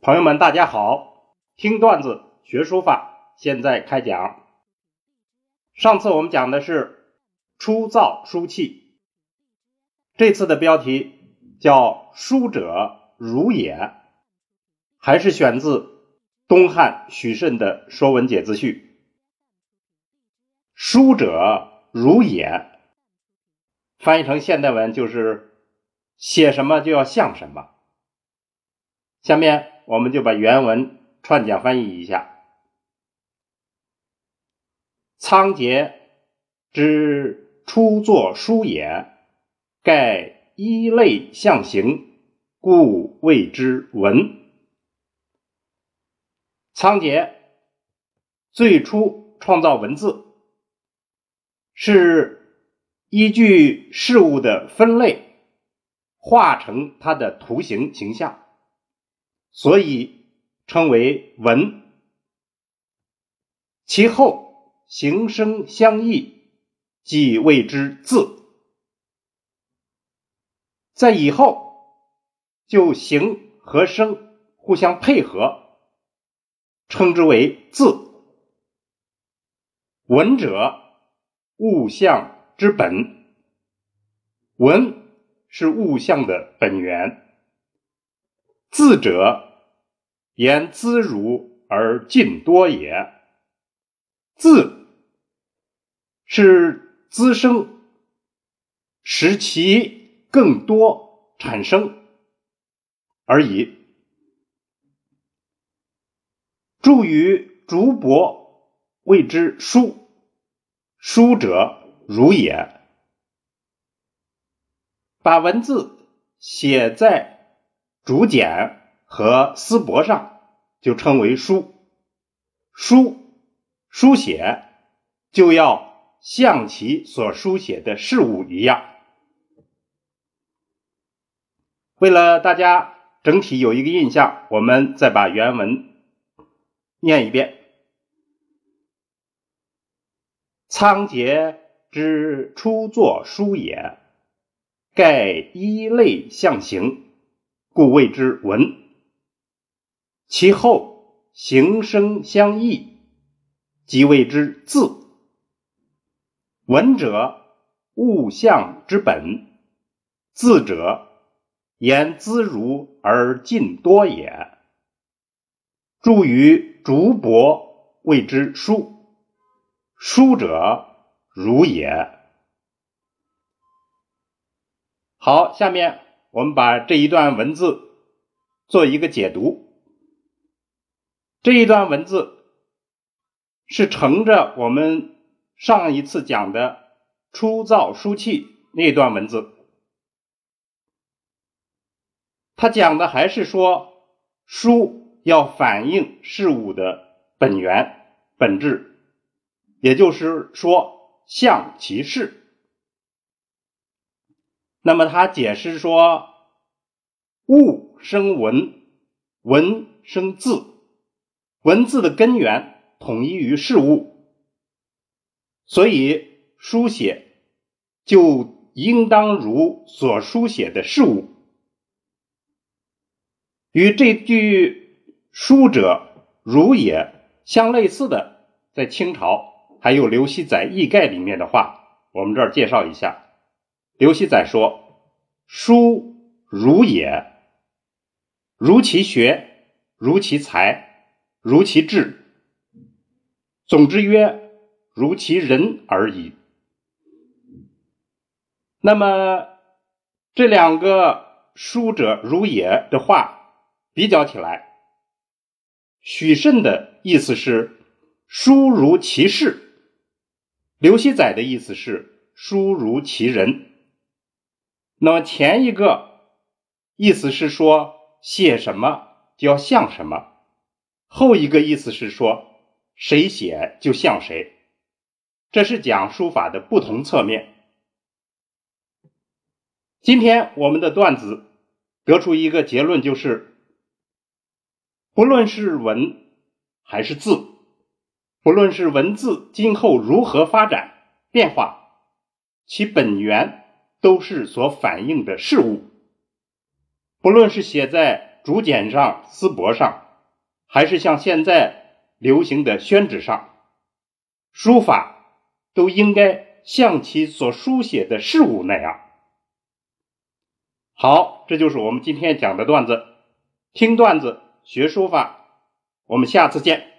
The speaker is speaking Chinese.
朋友们，大家好！听段子学书法，现在开讲。上次我们讲的是初造书契，这次的标题叫“书者如也”，还是选自东汉许慎的《说文解字序》。书者如也，翻译成现代文就是写什么就要像什么。下面。我们就把原文串讲翻译一下：仓颉之初作书也，盖一类象形，故谓之文。仓颉最初创造文字，是依据事物的分类，画成它的图形形象。所以称为文，其后形声相异，即谓之字。在以后，就形和声互相配合，称之为字。文者，物象之本，文是物象的本源。字者。言滋如而尽多也。字是滋生，使其更多产生而已。著于竹帛，谓之书。书者如也。把文字写在竹简。和丝帛上就称为书，书书写就要像其所书写的事物一样。为了大家整体有一个印象，我们再把原文念一遍：仓颉之初作书也，盖一类象形，故谓之文。其后形声相异，即谓之字。文者，物象之本；字者，言滋如而尽多也。著于竹帛，谓之书。书者，如也。好，下面我们把这一段文字做一个解读。这一段文字是承着我们上一次讲的初造书契那段文字，他讲的还是说书要反映事物的本源本质，也就是说象其事。那么他解释说，物生文，文生字。文字的根源统一于事物，所以书写就应当如所书写的事物。与这句“书者如也”相类似的，在清朝还有刘熙载易概里面的话，我们这儿介绍一下。刘熙载说：“书如也，如其学，如其才。”如其智，总之曰，如其人而已。那么这两个书者如也的话比较起来，许慎的意思是书如其事，刘熙载的意思是书如其人。那么前一个意思是说写什么就要像什么。后一个意思是说，谁写就像谁，这是讲书法的不同侧面。今天我们的段子得出一个结论，就是不论是文还是字，不论是文字今后如何发展变化，其本源都是所反映的事物。不论是写在竹简上、丝帛上，还是像现在流行的宣纸上，书法都应该像其所书写的事物那样。好，这就是我们今天讲的段子。听段子学书法，我们下次见。